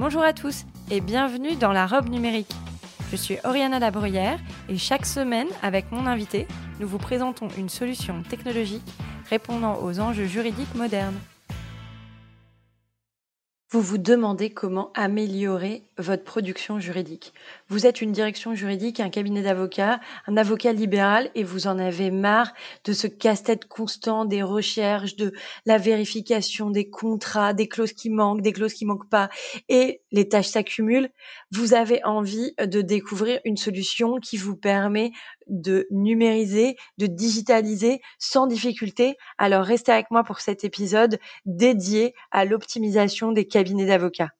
Bonjour à tous et bienvenue dans la robe numérique. Je suis Oriana Labruyère et chaque semaine, avec mon invité, nous vous présentons une solution technologique répondant aux enjeux juridiques modernes. Vous vous demandez comment améliorer votre production juridique. Vous êtes une direction juridique, un cabinet d'avocats, un avocat libéral et vous en avez marre de ce casse-tête constant des recherches, de la vérification des contrats, des clauses qui manquent, des clauses qui manquent pas et les tâches s'accumulent. Vous avez envie de découvrir une solution qui vous permet de numériser, de digitaliser sans difficulté. Alors restez avec moi pour cet épisode dédié à l'optimisation des cabinets d'avocats.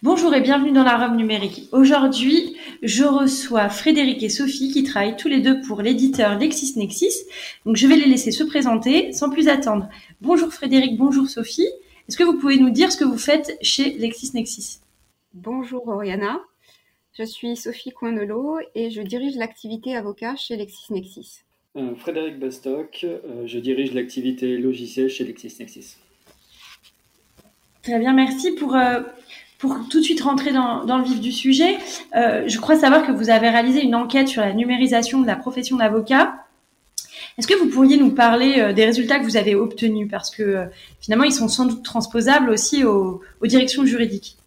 Bonjour et bienvenue dans la robe numérique. Aujourd'hui, je reçois Frédéric et Sophie qui travaillent tous les deux pour l'éditeur LexisNexis. Donc je vais les laisser se présenter sans plus attendre. Bonjour Frédéric, bonjour Sophie. Est-ce que vous pouvez nous dire ce que vous faites chez LexisNexis Bonjour Oriana. Je suis Sophie Coinelot et je dirige l'activité avocat chez LexisNexis. Euh, Frédéric Bastock, euh, je dirige l'activité logicielle chez LexisNexis. Très bien, merci pour, euh, pour tout de suite rentrer dans, le vif du sujet. je crois savoir que vous avez réalisé une enquête sur la numérisation de la profession d'avocat. Est-ce que vous pourriez nous parler des résultats que vous avez obtenus? Parce que finalement, ils sont sans doute transposables aussi aux directions juridiques.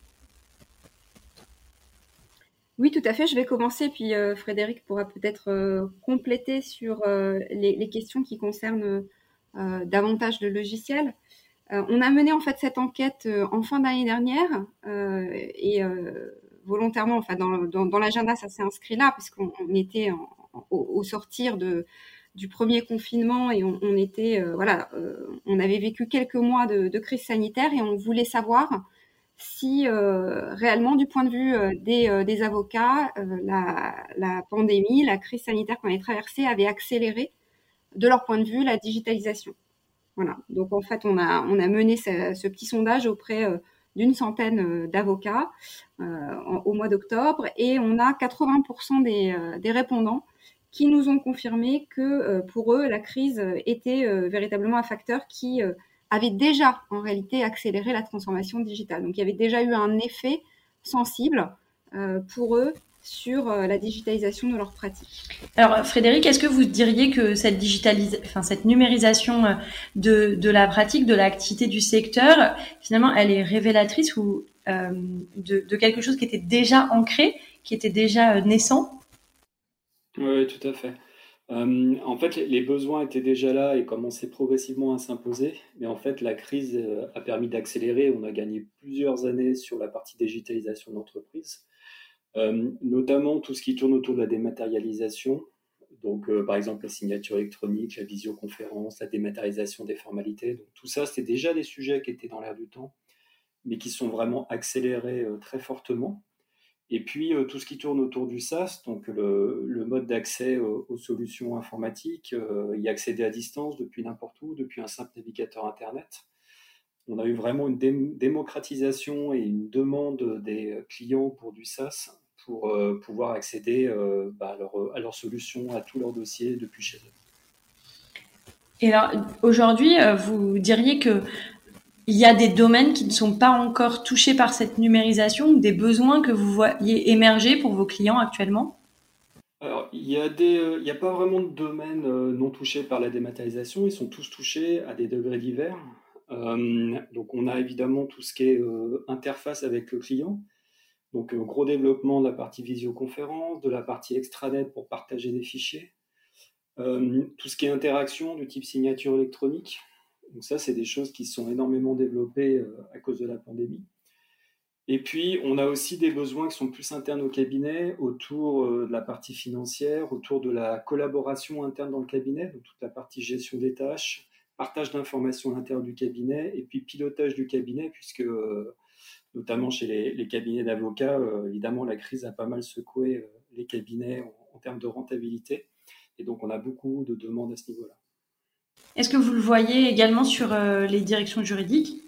Oui, tout à fait. Je vais commencer, puis euh, Frédéric pourra peut-être euh, compléter sur euh, les, questions qui concernent davantage le logiciel. On a mené en fait cette enquête en fin d'année dernière et volontairement, enfin dans, l'agenda, ça s'est inscrit là puisqu'on était au, sortir du premier confinement et on, était voilà, on avait vécu quelques mois de, crise sanitaire et on voulait savoir si euh, réellement, du point de vue euh, euh, des, avocats, la, pandémie, la crise sanitaire qu'on a traversée avait accéléré, de leur point de vue, la digitalisation. Voilà. Donc en fait, on a, on a mené ce, petit sondage auprès d'une centaine d'avocats au mois d'octobre et on a 80% des, des, répondants qui nous ont confirmé que pour eux, la crise était véritablement un facteur qui avait déjà en réalité accéléré la transformation digitale. Donc il y avait déjà eu un effet sensible euh, pour eux sur euh, la digitalisation de leurs pratiques. Alors Frédéric, est-ce que vous diriez que cette digitalisation, enfin cette numérisation euh, de, de la pratique, de l'activité du secteur, finalement, elle est révélatrice ou de, de, quelque chose qui était déjà ancré, qui était déjà naissant? Oui, tout à fait. Euh, en fait, les besoins étaient déjà là et commençaient progressivement à s'imposer, mais en fait, la crise euh, a permis d'accélérer. On a gagné plusieurs années sur la partie digitalisation d'entreprise, euh, notamment tout ce qui tourne autour de la dématérialisation. Donc, par exemple, la signature électronique, la visioconférence, la dématérialisation des formalités. Donc, tout ça, c'était déjà des sujets qui étaient dans l'air du temps, mais qui sont vraiment accélérés très fortement. Et puis euh, tout ce qui tourne autour du SaaS, donc le, mode d'accès aux, solutions informatiques, euh, y accéder à distance depuis n'importe où, depuis un simple navigateur Internet. On a eu vraiment une démocratisation et une demande des clients pour du SaaS pour euh, pouvoir accéder bah, à, leurs solutions, à tous leurs dossiers depuis chez eux. Et alors aujourd'hui, vous diriez que il y a des domaines qui ne sont pas encore touchés par cette numérisation ou des besoins que vous voyez émerger pour vos clients actuellement? Alors, il n'y a, euh, a pas vraiment de domaines euh, non touchés par la dématérialisation. Ils sont tous touchés à des degrés divers. Euh, donc, on a évidemment tout ce qui est interface avec le client. Donc, gros développement de la partie visioconférence, de la partie extranet pour partager des fichiers. tout ce qui est interaction du type signature électronique. Donc ça, c'est des choses qui sont énormément développées euh, à cause de la pandémie. Et puis, on a aussi des besoins qui sont plus internes au cabinet, autour euh, de la partie financière, autour de la collaboration interne dans le cabinet, donc toute la partie gestion des tâches, partage d'informations à l'intérieur du cabinet, et puis pilotage du cabinet, puisque euh, notamment chez les, cabinets d'avocats. évidemment, la crise a pas mal secoué les cabinets en, termes de rentabilité. Et donc, on a beaucoup de demandes à ce niveau-là. Est-ce que vous le voyez également sur les directions juridiques?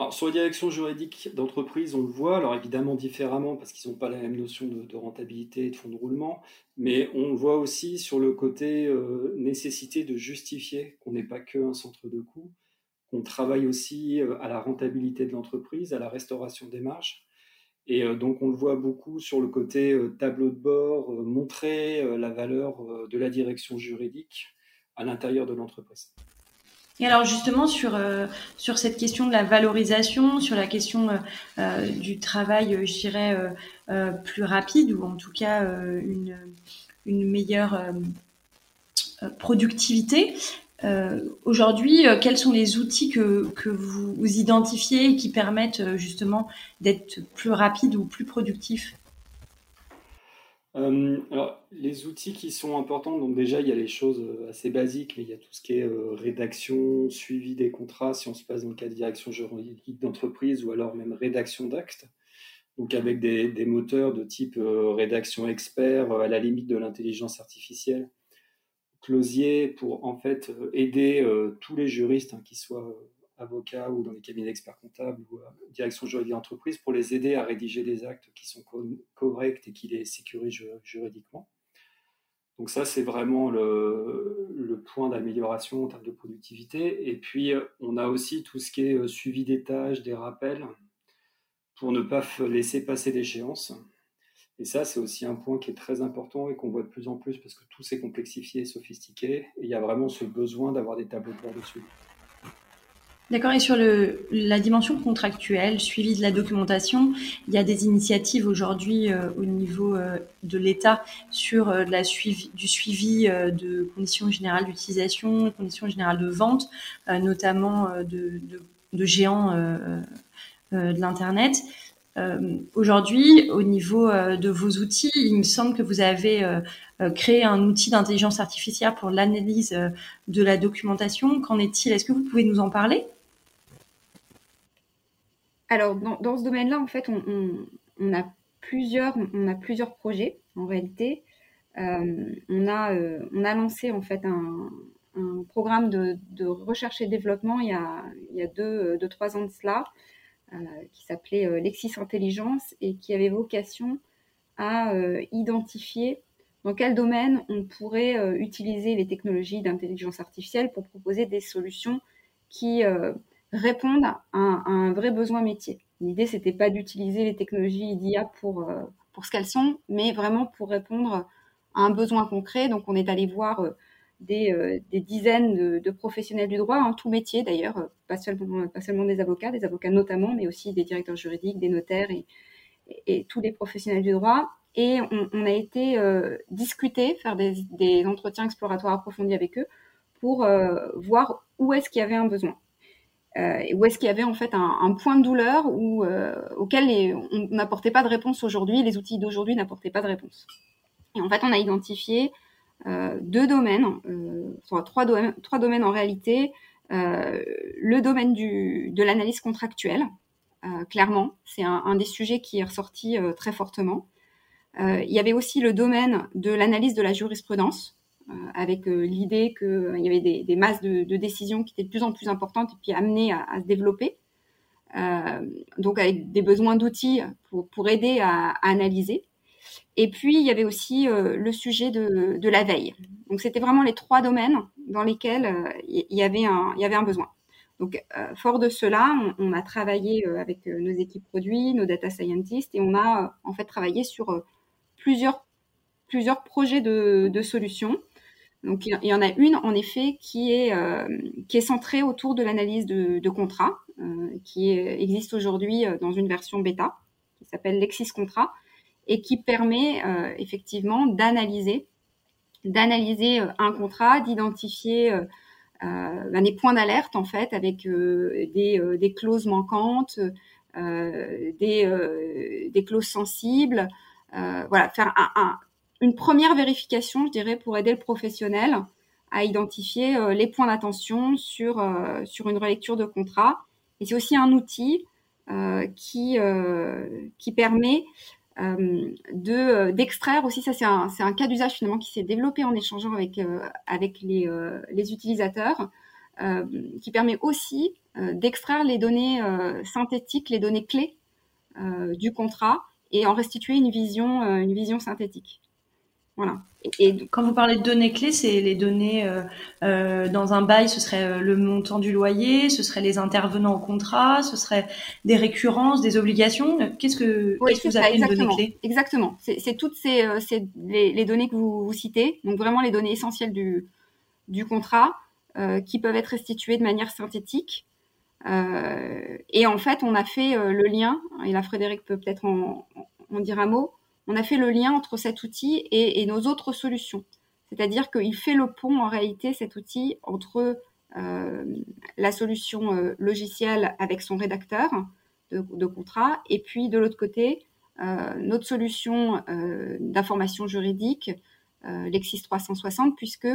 Alors, sur les directions juridiques d'entreprise, on le voit, alors évidemment différemment parce qu'ils n'ont pas la même notion de, rentabilité et de fonds de roulement, mais on le voit aussi sur le côté euh, nécessité de justifier qu'on n'est pas qu'un centre de coûts, qu'on travaille aussi euh, à la rentabilité de l'entreprise, à la restauration des marges. Et euh, donc on le voit beaucoup sur le côté tableau de bord, montrer la valeur de la direction juridique à l'intérieur de l'entreprise. Et alors justement sur euh, sur cette question de la valorisation, sur la question euh, euh, du travail, je dirais plus rapide ou en tout cas une une meilleure productivité. Aujourd'hui, quels sont les outils que vous, identifiez qui permettent justement d'être plus rapide ou plus productif euh, alors, les outils qui sont importants, donc déjà, il y a les choses euh, assez basiques, mais il y a tout ce qui est euh, rédaction, suivi des contrats, si on se passe dans le cas de direction juridique d'entreprise, ou alors même rédaction d'actes, donc avec des, moteurs de type rédaction expert, à la limite de l'intelligence artificielle, Closier, pour en fait aider tous les juristes, hein, qui soient avocats ou dans les cabinets d'experts comptables ou euh, direction juridique d'entreprise pour les aider à rédiger des actes qui sont corrects et qui les sécurisent juridiquement. Donc ça, c'est vraiment le, le point d'amélioration en termes de productivité. Et puis, euh, on a aussi tout ce qui est euh, suivi des tâches, des rappels, pour ne pas laisser passer d'échéance. Et ça, c'est aussi un point qui est très important et qu'on voit de plus en plus parce que tout s'est complexifié et sophistiqué. Et il y a vraiment ce besoin d'avoir des tableaux de bord dessus. D'accord. Et sur la dimension contractuelle, suivi de la documentation, il y a des initiatives aujourd'hui euh, au niveau euh, de l'État sur euh, la suivi, du suivi de conditions générales d'utilisation, conditions générales de vente, notamment de géants de l'Internet. Aujourd'hui, au niveau de vos outils, il me semble que vous avez créé un outil d'intelligence artificielle pour l'analyse de la documentation. Qu'en est-il? Est-ce que vous pouvez nous en parler? Alors, dans, ce domaine-là, en fait, on, a plusieurs, projets en réalité. Euh, on, a, euh, a lancé en fait un, programme de, recherche et développement il y a, il y a deux, deux, trois ans de cela, euh, qui s'appelait Lexis Intelligence et qui avait vocation à identifier dans quel domaine on pourrait utiliser les technologies d'intelligence artificielle pour proposer des solutions qui répondent à un, vrai besoin métier. L'idée, c'était pas d'utiliser les technologies d'IA pour, euh, pour ce qu'elles sont, mais vraiment pour répondre à un besoin concret. Donc, on est allé voir euh, des, euh, des, dizaines de, professionnels du droit, en tout métier d'ailleurs, pas seulement, pas seulement des avocats, des avocats notamment, mais aussi des directeurs juridiques, des notaires et, tous les professionnels du droit. Et on, a été discuter, faire des, entretiens exploratoires approfondis avec eux pour voir où est-ce qu'il y avait un besoin. Euh, où est-ce qu'il y avait en fait un, point de douleur euh, auquel on n'apportait pas de réponse aujourd'hui, les outils d'aujourd'hui n'apportaient pas de réponse. Et en fait, on a identifié euh, deux domaines, euh, trois, domaines, trois domaines en réalité. Euh, le domaine du, de l'analyse contractuelle, clairement, c'est un, des sujets qui est ressorti très fortement. il y avait aussi le domaine de l'analyse de la jurisprudence, euh, avec euh, l'idée qu'il euh, y avait des, masses de, décisions qui étaient de plus en plus importantes et puis amenées à, se développer. donc avec des besoins d'outils pour, aider à, analyser. Et puis, il y avait aussi le sujet de, la veille. Donc, c'était vraiment les trois domaines dans lesquels il, y avait un, y avait un besoin. Donc, fort de cela, on, a travaillé avec nos équipes produits, nos data scientists, et on a en fait travaillé sur plusieurs, plusieurs projets de, de solutions donc il y en a une en effet qui est euh, qui est centrée autour de l'analyse de, de contrats, euh, qui existe aujourd'hui euh, dans une version bêta qui s'appelle Lexis Contrat et qui permet euh, effectivement d'analyser d'analyser un contrat, d'identifier ben, des points d'alerte en fait avec des, clauses manquantes, des, clauses sensibles, voilà faire un, un une première vérification, je dirais, pour aider le professionnel à identifier euh, les points d'attention sur, euh, sur une relecture de contrat. Et c'est aussi un outil qui, qui permet de d'extraire aussi. Ça c'est un, un cas d'usage finalement qui s'est développé en échangeant avec avec les, les utilisateurs qui permet aussi d'extraire les données synthétiques les données clés du contrat et en restituer une vision une vision synthétique voilà et, quand vous parlez de données clés, c'est les données euh, euh, dans un bail, ce serait euh, le montant du loyer, ce serait les intervenants au contrat, ce serait des récurrences, des obligations. Qu'est-ce que, qu'est-ce que vous appelez une donnée clé? Exactement. C'est, toutes ces, les, données que vous, citez, donc vraiment les données essentielles du, du contrat, qui peuvent être restituées de manière synthétique. et en fait, on a fait le lien, et là Frédéric peut peut-être en, en dire un mot, on a fait le lien entre cet outil et, nos autres solutions. C'est-à-dire qu'il fait le pont en réalité, cet outil, entre euh, la solution euh, logicielle avec son rédacteur de, contrat et puis de l'autre côté, euh, notre solution d'information juridique, Lexis 360, puisque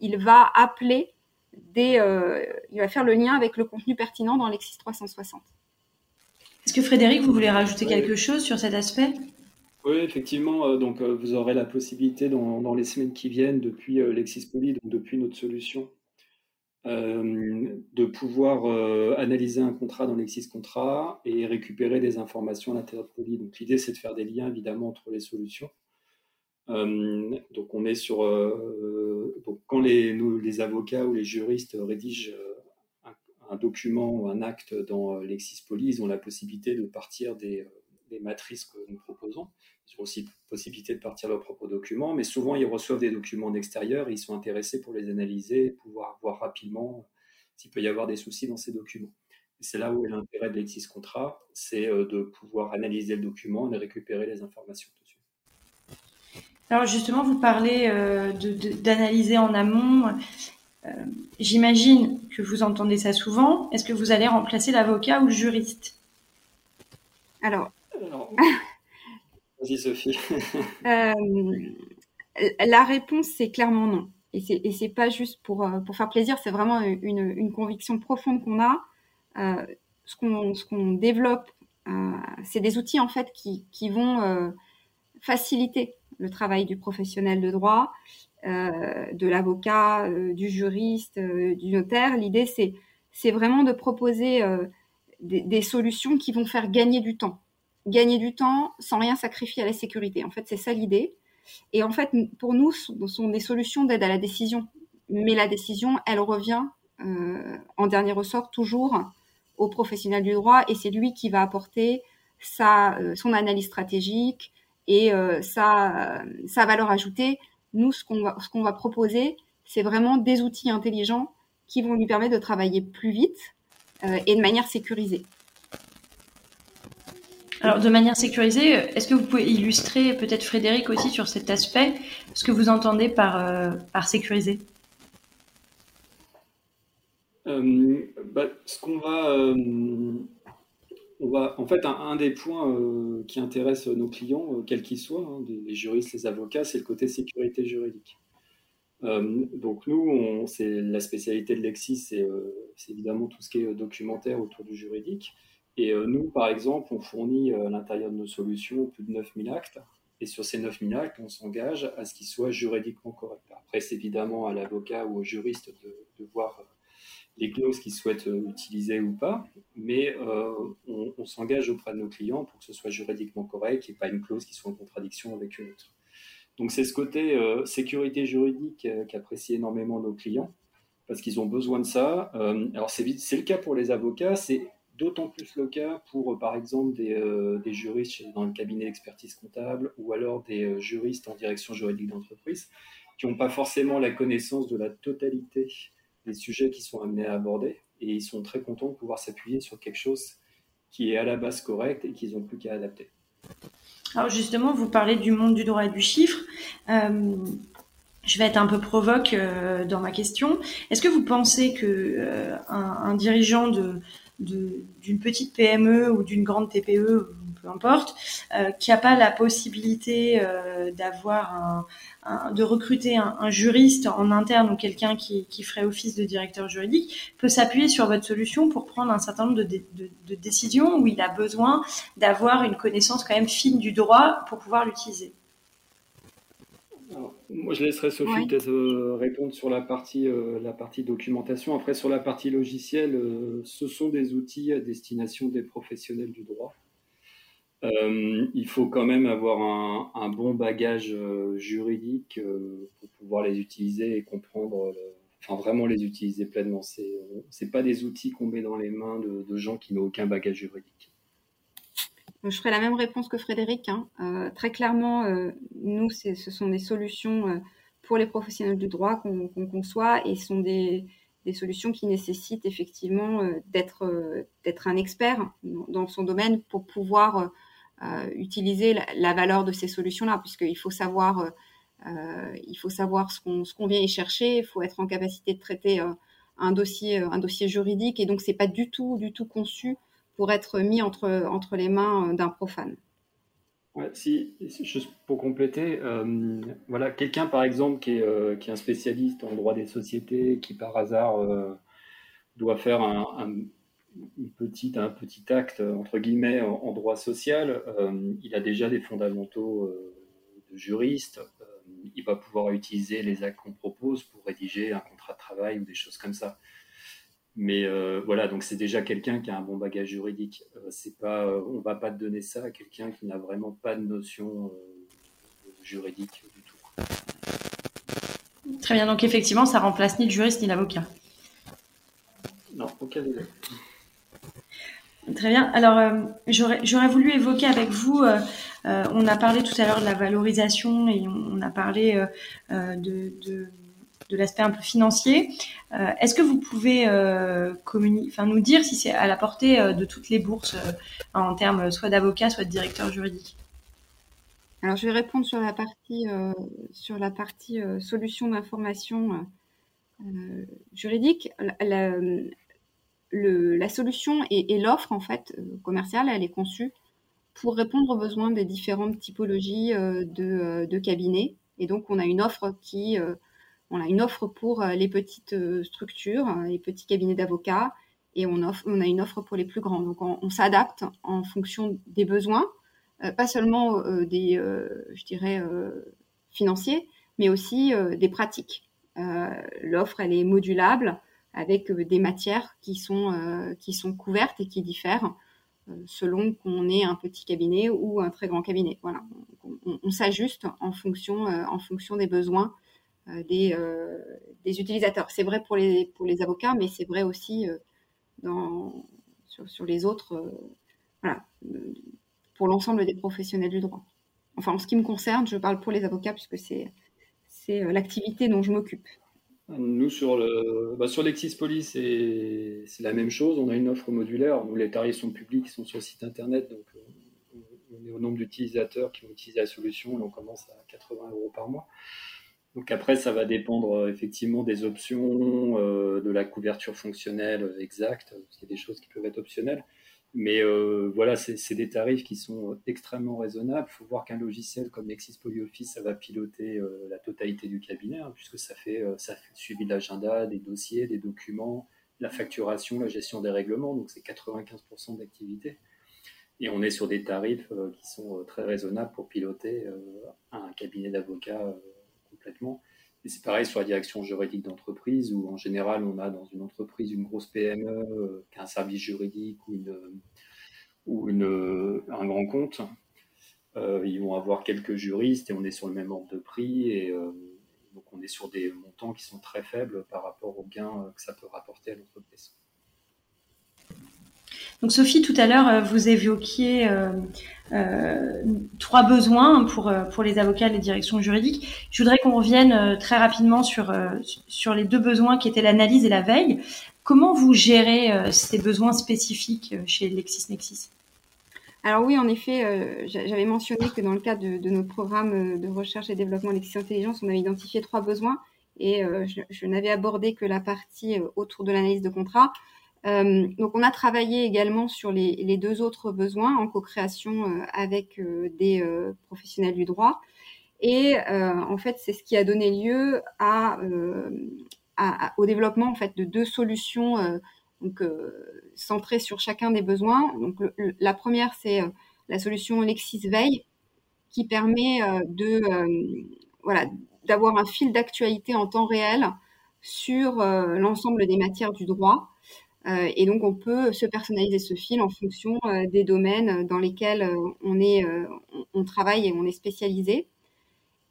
il va appeler des, il va faire le lien avec le contenu pertinent dans Lexis 360. Est-ce que Frédéric, vous voulez rajouter quelque chose sur cet aspect? Oui, effectivement. Euh, donc, euh, vous aurez la possibilité dans, les semaines qui viennent, depuis euh, LexisPoly, donc depuis notre solution, de pouvoir analyser un contrat dans Lexis Contrat et récupérer des informations à l'intérieur de Poly. Donc, l'idée, c'est de faire des liens, évidemment, entre les solutions. donc, on est sur. donc, quand les, avocats ou les juristes rédigent un, document ou un acte dans LexisPoly, ils ont la possibilité de partir des des matrices que nous proposons. Ils ont aussi possibilité de partir leurs propres documents, mais souvent ils reçoivent des documents d'extérieur et ils sont intéressés pour les analyser, pouvoir voir rapidement s'il peut y avoir des soucis dans ces documents. C'est là où est l'intérêt de l'Exis Contrat, c'est euh, de pouvoir analyser le document et récupérer les informations dessus. Alors justement, vous parlez euh, d'analyser en amont. Euh, j'imagine que vous entendez ça souvent. Est-ce que vous allez remplacer l'avocat ou le juriste? Alors, Vas-y, Sophie. Euh, la réponse, c'est clairement non. Et c'est, c'est pas juste pour, euh, pour faire plaisir, c'est vraiment une, conviction profonde qu'on a. Euh, ce, qu'on, ce qu'on développe, c'est des outils en fait qui, qui vont faciliter le travail du professionnel de droit, de l'avocat, du juriste, du notaire. L'idée, c'est, c'est vraiment de proposer des, solutions qui vont faire gagner du temps gagner du temps sans rien sacrifier à la sécurité. En fait, c'est ça l'idée. Et en fait, pour nous, ce sont des solutions d'aide à la décision. Mais la décision, elle revient euh, en dernier ressort toujours au professionnel du droit et c'est lui qui va apporter sa, euh, son analyse stratégique et euh, sa, sa valeur ajoutée. Nous, ce qu'on va, ce qu'on va proposer, c'est vraiment des outils intelligents qui vont lui permettre de travailler plus vite et de manière sécurisée. Alors, de manière sécurisée, est-ce que vous pouvez illustrer peut-être Frédéric aussi sur cet aspect, ce que vous entendez par, euh, par sécuriser euh, bah, Ce qu'on va, euh, va, en fait, un, des points qui intéresse nos clients, quels qu'ils soient, hein, les juristes, les avocats, c'est le côté sécurité juridique. donc nous, c'est la spécialité de Lexis, c'est évidemment tout ce qui est documentaire autour du juridique. Et euh, nous, par exemple, on fournit euh, à l'intérieur de nos solutions plus de 9000 actes. Et sur ces 9000 actes, on s'engage à ce qu'ils soient juridiquement corrects. Après, c'est évidemment à l'avocat ou au juriste de, voir euh, les clauses qu'ils souhaitent utiliser ou pas, mais on, s'engage auprès de nos clients pour que ce soit juridiquement correct et pas une clause qui soit en contradiction avec une autre. Donc c'est ce côté sécurité juridique qu'apprécient énormément nos clients, parce qu'ils ont besoin de ça. alors c'est le cas pour les avocats, d'autant plus le cas pour, euh, par exemple, euh, des, juristes dans le cabinet d'expertise comptable ou alors des euh, juristes en direction juridique d'entreprise qui n'ont pas forcément la connaissance de la totalité des sujets qui sont amenés à aborder et ils sont très contents de pouvoir s'appuyer sur quelque chose qui est à la base correct et qu'ils n'ont plus qu'à adapter. Alors justement, vous parlez du monde du droit et du chiffre. je vais être un peu provoque dans ma question. Est-ce que vous pensez que un, dirigeant de, d'une petite PME ou d'une grande TPE, peu importe, qui n'a pas la possibilité d'avoir un, de recruter un, juriste en interne ou quelqu'un qui, ferait office de directeur juridique peut s'appuyer sur votre solution pour prendre un certain nombre de, décisions où il a besoin d'avoir une connaissance quand même fine du droit pour pouvoir l'utiliser. Moi, je laisserai Sophie peut-être euh, répondre sur la partie, euh, la partie documentation. Après, sur la partie logicielle, euh, ce sont des outils à destination des professionnels du droit. Il faut quand même avoir un, bon bagage juridique pour pouvoir les utiliser et comprendre, enfin vraiment les utiliser pleinement. C'est c'est pas des outils qu'on met dans les mains de, gens qui n'ont aucun bagage juridique. Je ferai la même réponse que Frédéric. Hein. très clairement, nous, ce sont des solutions pour les professionnels du droit qu'on conçoit et sont des, solutions qui nécessitent effectivement d'être un expert dans son domaine pour pouvoir euh, utiliser la, valeur de ces solutions-là, puisqu'il faut savoir, euh, euh, il faut savoir ce qu'on ce qu'on vient y chercher, il faut être en capacité de traiter un dossier un dossier juridique, et donc c'est pas du tout du tout conçu pour être mis entre entre les mains d'un profane. Ouais, si, juste pour compléter, voilà, quelqu'un par exemple qui est, qui est, un spécialiste en droit des sociétés, qui par hasard doit faire un, un, une petite, un petit acte, entre guillemets, en, droit social, euh, il a déjà des fondamentaux euh, de juriste. Euh, il va pouvoir utiliser les actes qu'on propose pour rédiger un contrat de travail ou des choses comme ça. Mais voilà, donc c'est déjà quelqu'un qui a un bon bagage juridique. c'est pas, on va pas donner ça à quelqu'un qui n'a vraiment pas de notion juridique du tout. Très bien, donc effectivement, ça remplace ni le juriste ni l'avocat. Non, aucun des deux. Très bien. Alors, euh, j'aurais voulu évoquer avec vous, euh, euh, on a parlé tout à l'heure de la valorisation et on, a parlé de, de, de l'aspect un peu financier. Est-ce que vous pouvez enfin, nous dire si c'est à la portée de toutes les bourses en termes soit d'avocat, soit de directeur juridique Alors, je vais répondre sur la partie, solution d'information juridique. La, solution et, l'offre en fait euh, commerciale, elle est conçue pour répondre aux besoins des différentes typologies euh, euh, de, cabinets. Et donc, on a une offre qui, on a une offre pour les petites structures, les petits cabinets d'avocats, et on, a une offre pour les plus grands. Donc, on, s'adapte en fonction des besoins, pas seulement des, financiers, mais aussi des pratiques. L'offre, elle est modulable avec euh, des matières qui sont, euh, couvertes et qui diffèrent euh, selon qu'on ait un petit cabinet ou un très grand cabinet. Voilà, on, s'ajuste en fonction des besoins des, des utilisateurs. C'est vrai pour les, pour les avocats, mais c'est vrai aussi dans, sur, sur les autres, voilà, pour l'ensemble des professionnels du droit. Enfin, en ce qui me concerne, je parle pour les avocats puisque c'est l'activité dont je m'occupe. Nous, sur le, bah, sur l'Exispolis, c'est, c'est la même chose. On a une offre modulaire. Nous, les tarifs sont publics, ils sont sur le site internet. Donc, euh, on est au nombre d'utilisateurs qui ont utilisé la solution et on commence à 80 euros par mois. Donc, après, ça va dépendre euh, effectivement des options, euh, de la couverture fonctionnelle exacte. C'est des choses qui peuvent être optionnelles. Mais euh, voilà, c'est des tarifs qui sont extrêmement raisonnables. Il faut voir qu'un logiciel comme Nexis PolyOffice, ça va piloter euh, la totalité du cabinet, hein, puisque ça fait, euh, suivi de l'agenda, des dossiers, des documents, la facturation, la gestion des règlements. Donc c'est 95% d'activité. Et on est sur des tarifs qui sont très raisonnables pour piloter un cabinet d'avocats Et c'est pareil sur la direction juridique d'entreprise, où en général, on a dans une entreprise une grosse PME euh, qui a un service juridique ou, ou une, un grand compte. Euh, ils vont avoir quelques juristes et on est sur le même ordre de prix. Et euh, donc, on est sur des montants qui sont très faibles par rapport aux gains que ça peut rapporter à l'entreprise. Donc Sophie, tout à l'heure, euh, vous évoquiez euh, euh, trois besoins pour, pour les avocats et les directions juridiques. Je voudrais qu'on revienne très rapidement sur, sur les deux besoins qui étaient l'analyse et la veille. Comment vous gérez ces besoins spécifiques chez LexisNexis? Alors oui, en effet, j'avais mentionné que dans le cadre de, notre programme de recherche et développement Lexis Intelligence, on avait identifié trois besoins et je, je n'avais abordé que la partie autour de l'analyse de contrat. Donc, on a travaillé également sur les, deux autres besoins en co-création avec des professionnels du droit. Et en fait, c'est ce qui a donné lieu au développement en fait de deux solutions centrées sur chacun des besoins. Donc, la première, c'est la solution Lexis Veille qui permet de voilà d'avoir un fil d'actualité en temps réel sur euh, l'ensemble des matières du droit. Euh, et donc, on peut se personnaliser ce fil en fonction euh, des domaines dans lesquels on, est, on, travaille et on est spécialisé.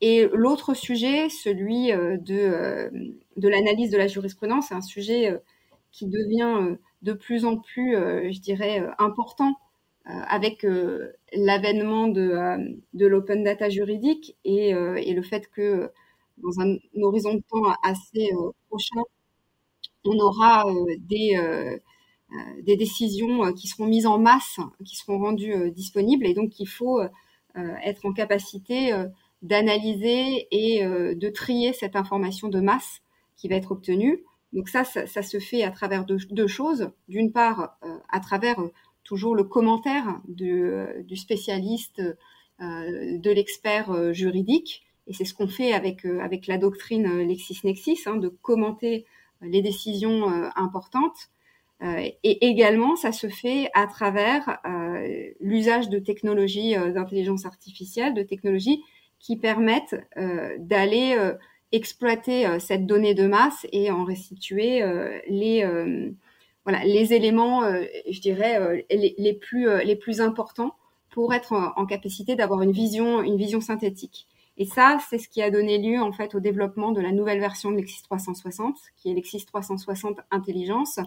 Et l'autre sujet, celui de, de l'analyse de la jurisprudence, c'est un sujet qui devient de plus en plus, je dirais, important avec l'avènement de, de l'open data juridique et, et, le fait que dans un, horizon de temps assez euh, prochain, on aura euh, des, euh, des décisions qui seront mises en masse, qui seront rendues disponibles, et donc il faut être en capacité d'analyser et de trier cette information de masse qui va être obtenue. Donc ça, ça, se fait à travers deux, choses. D'une part, à travers toujours le commentaire du spécialiste, de l'expert juridique, et c'est ce qu'on fait avec, euh, la doctrine euh, LexisNexis, hein, de commenter euh, les décisions importantes. et également, ça se fait à travers l'usage de technologies d'intelligence artificielle, de technologies qui permettent d'aller exploiter cette donnée de masse et en restituer les voilà les éléments, je dirais les, les, plus les plus importants pour être en, en capacité d'avoir une vision une vision synthétique. Et ça, c'est ce qui a donné lieu en fait au développement de la nouvelle version de Lexis 360, qui est Lexis 360 Intelligence,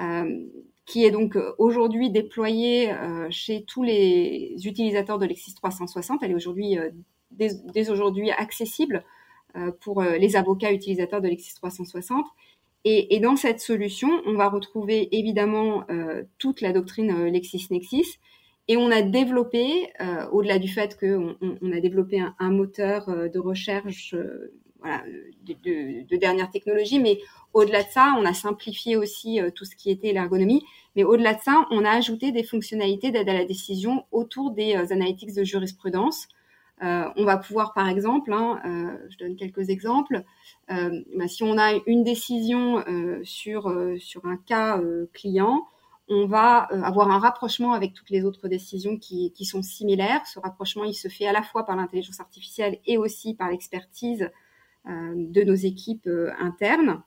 euh, qui est donc euh, aujourd'hui déployée euh, chez tous les utilisateurs de Lexis 360. Elle est aujourd'hui dès, aujourd'hui accessible pour les avocats utilisateurs de Lexis 360. Et, et, dans cette solution, on va retrouver évidemment toute la doctrine LexisNexis, et on a développé, euh, au-delà du fait qu'on on, a développé un, moteur euh, de recherche euh, de, dernière technologie, mais au-delà de ça, on a simplifié aussi tout ce qui était l'ergonomie. Mais au-delà de ça, on a ajouté des fonctionnalités d'aide à la décision autour des analytics de jurisprudence. on va pouvoir, par exemple, hein, je donne quelques exemples, bah, si on a une décision sur, sur un cas client, on va euh, avoir un rapprochement avec toutes les autres décisions qui, sont similaires. Ce rapprochement, il se fait à la fois par l'intelligence artificielle et aussi par l'expertise euh, de nos équipes euh, internes.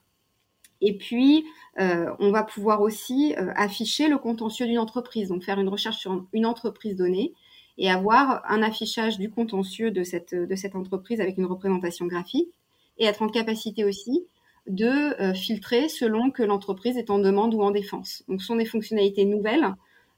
Et puis, on va pouvoir aussi afficher le contentieux d'une entreprise, donc faire une recherche sur une entreprise donnée et avoir un affichage du contentieux de cette, de cette entreprise avec une représentation graphique et être en capacité aussi de euh, filtrer selon que l'entreprise est en demande ou en défense. Donc, ce sont des fonctionnalités nouvelles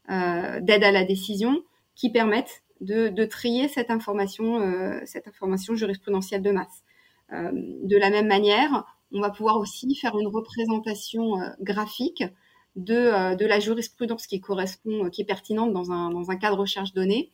euh, d'aide à la décision qui permettent de, de trier cette information, euh, cette information jurisprudentielle de masse. de la même manière, on va pouvoir aussi faire une représentation graphique de, de, la jurisprudence qui correspond, qui est pertinente dans un, dans un cas de recherche donnée.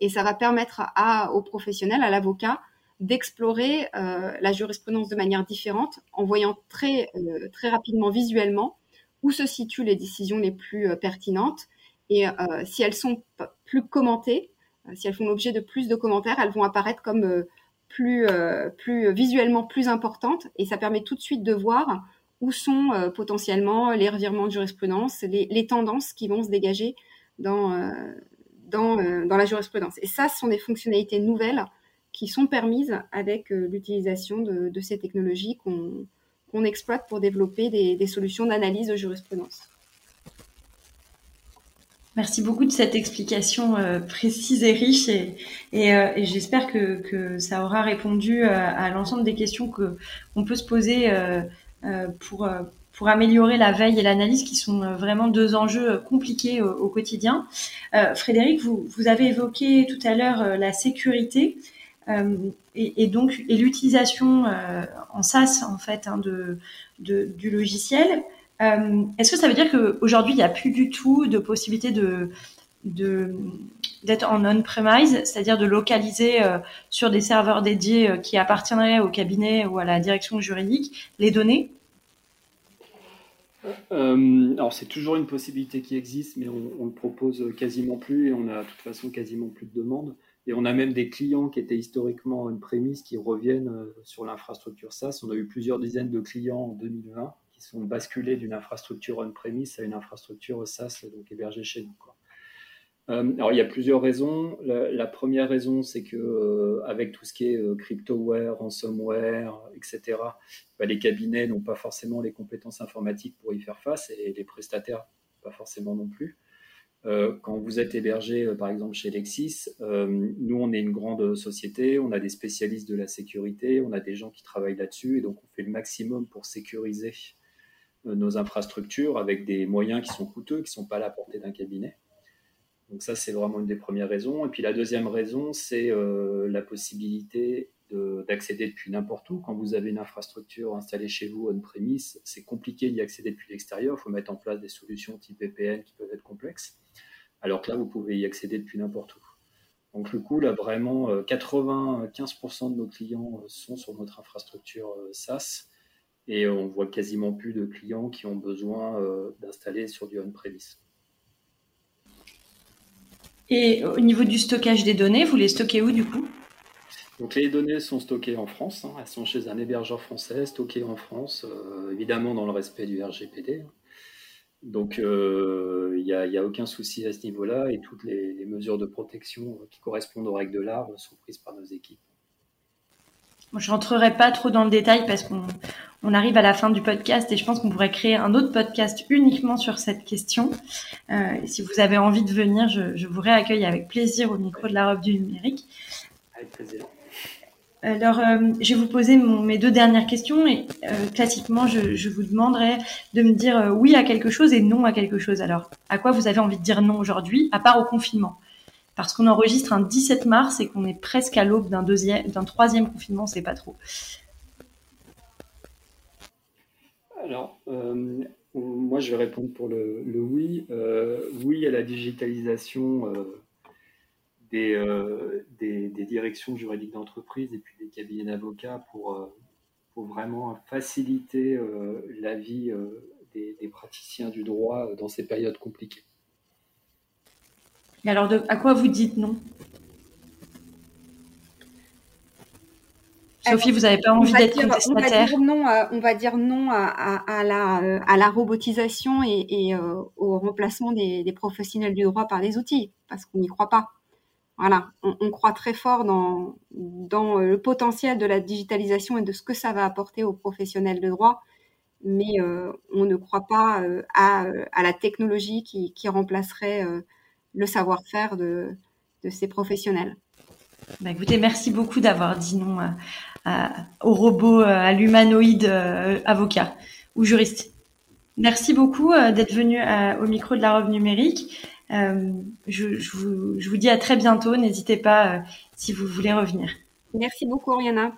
Et ça va permettre à, aux professionnels, à l'avocat, d'explorer euh, la jurisprudence de manière différente en voyant très, euh, très rapidement visuellement où se situent les décisions les plus euh, pertinentes. Et si elles sont plus commentées, si elles font l'objet de plus de commentaires, elles vont apparaître comme plus, plus visuellement plus importantes. Et ça permet tout de suite de voir où sont potentiellement les revirements de jurisprudence, les, les, tendances qui vont se dégager dans, dans, dans la jurisprudence. Et ça, ce sont des fonctionnalités nouvelles qui sont permises avec euh, l'utilisation de, ces technologies qu'on exploite pour développer des, solutions d'analyse de jurisprudence. Merci beaucoup de cette explication euh, précise et riche et, euh, j'espère que, ça aura répondu à l'ensemble des questions que qu'on peut se poser pour pour améliorer la veille et l'analyse, qui sont vraiment deux enjeux compliqués au, quotidien. Frédéric, vous avez évoqué tout à l'heure la sécurité. Euh, et, donc et l'utilisation euh, en SaaS en fait hein, du logiciel. Euh, est-ce que ça veut dire qu'aujourd'hui il n'y a plus du tout de possibilité d'être en on-premise, c'est-à-dire de localiser sur des serveurs dédiés qui appartiendraient au cabinet ou à la direction juridique les données? Alors c'est toujours une possibilité qui existe, mais on, on le propose quasiment plus et on a de toute façon quasiment plus de demandes. Et on a même des clients qui étaient historiquement on-premise qui reviennent euh, sur l'infrastructure SaaS. On a eu plusieurs dizaines de clients en 2020 qui sont basculés d'une infrastructure on-premise à une infrastructure SaaS, donc hébergée chez nous. Euh, alors il y a plusieurs raisons. La, première raison, c'est que euh, avec tout ce qui est cryptoware, ransomware, etc., bah, les cabinets n'ont pas forcément les compétences informatiques pour y faire face et les prestataires pas forcément non plus. Euh, quand vous êtes hébergé, euh, par exemple, chez Lexis, euh, nous, on est une grande société, on a des spécialistes de la sécurité, on a des gens qui travaillent là-dessus, et donc on fait le maximum pour sécuriser nos infrastructures avec des moyens qui sont coûteux, qui ne sont pas à la portée d'un cabinet. Donc ça, c'est vraiment une des premières raisons. Et puis la deuxième raison, c'est la possibilité d'accéder depuis n'importe où. Quand vous avez une infrastructure installée chez vous on-premise, c'est compliqué d'y accéder depuis l'extérieur. Il faut mettre en place des solutions type VPN qui peuvent être complexes alors que là, vous pouvez y accéder depuis n'importe où. Donc le coup, là, vraiment, 95% euh, de nos clients euh, sont sur notre infrastructure euh, SaaS et on voit quasiment plus de clients qui ont besoin d'installer sur du on-premise. Et au niveau du stockage des données, vous les stockez où du coup? Donc les données sont stockées en France, hein. elles sont chez un hébergeur français, stockées en France, évidemment dans le respect du RGPD. Donc, euh, il n'y a, aucun souci à ce niveau-là et toutes les, mesures de protection qui correspondent aux règles de l'art sont prises par nos équipes. je rentrerai pas trop dans le détail parce qu'on arrive à la fin du podcast et je pense qu'on pourrait créer un autre podcast uniquement sur cette question. Euh, si vous avez envie de venir, je, je vous réaccueille avec plaisir au micro de la robe du numérique. Avec plaisir. Alors, euh, je vais vous poser mes deux dernières questions et euh, classiquement, je, vous demanderai de me dire euh, oui à quelque chose et non à quelque chose. Alors, à quoi vous avez envie de dire non aujourd'hui, à part au confinement? Parce qu'on enregistre un 17 mars et qu'on est presque à l'aube d'un deuxième, d'un troisième confinement, c'est pas trop. Alors, moi, je vais répondre pour le, le oui. oui à la digitalisation euh, des, directions juridiques d'entreprise et puis des cabinets d'avocats pour, euh, pour vraiment faciliter euh, la vie des, praticiens du droit dans ces périodes compliquées. Et alors, à quoi vous dites non? Sophie, vous n'avez pas envie d'être contestataire on va dire non, on va dire non à, la, à la, robotisation et, au remplacement des, des, professionnels du droit par des outils, parce qu'on n'y croit pas. Voilà, on, croit très fort dans, euh, le potentiel de la digitalisation et de ce que ça va apporter aux professionnels de droit, mais euh, on ne croit pas euh, à, la technologie qui, remplacerait le savoir-faire de, ces professionnels. Bah écoutez, merci beaucoup d'avoir dit non au robot, à l'humanoïde avocat ou juriste. Merci beaucoup d'être venu au micro de la robe numérique. Euh, je, vous, dis à très bientôt. N'hésitez pas euh, si vous voulez revenir. Merci beaucoup, Oriana.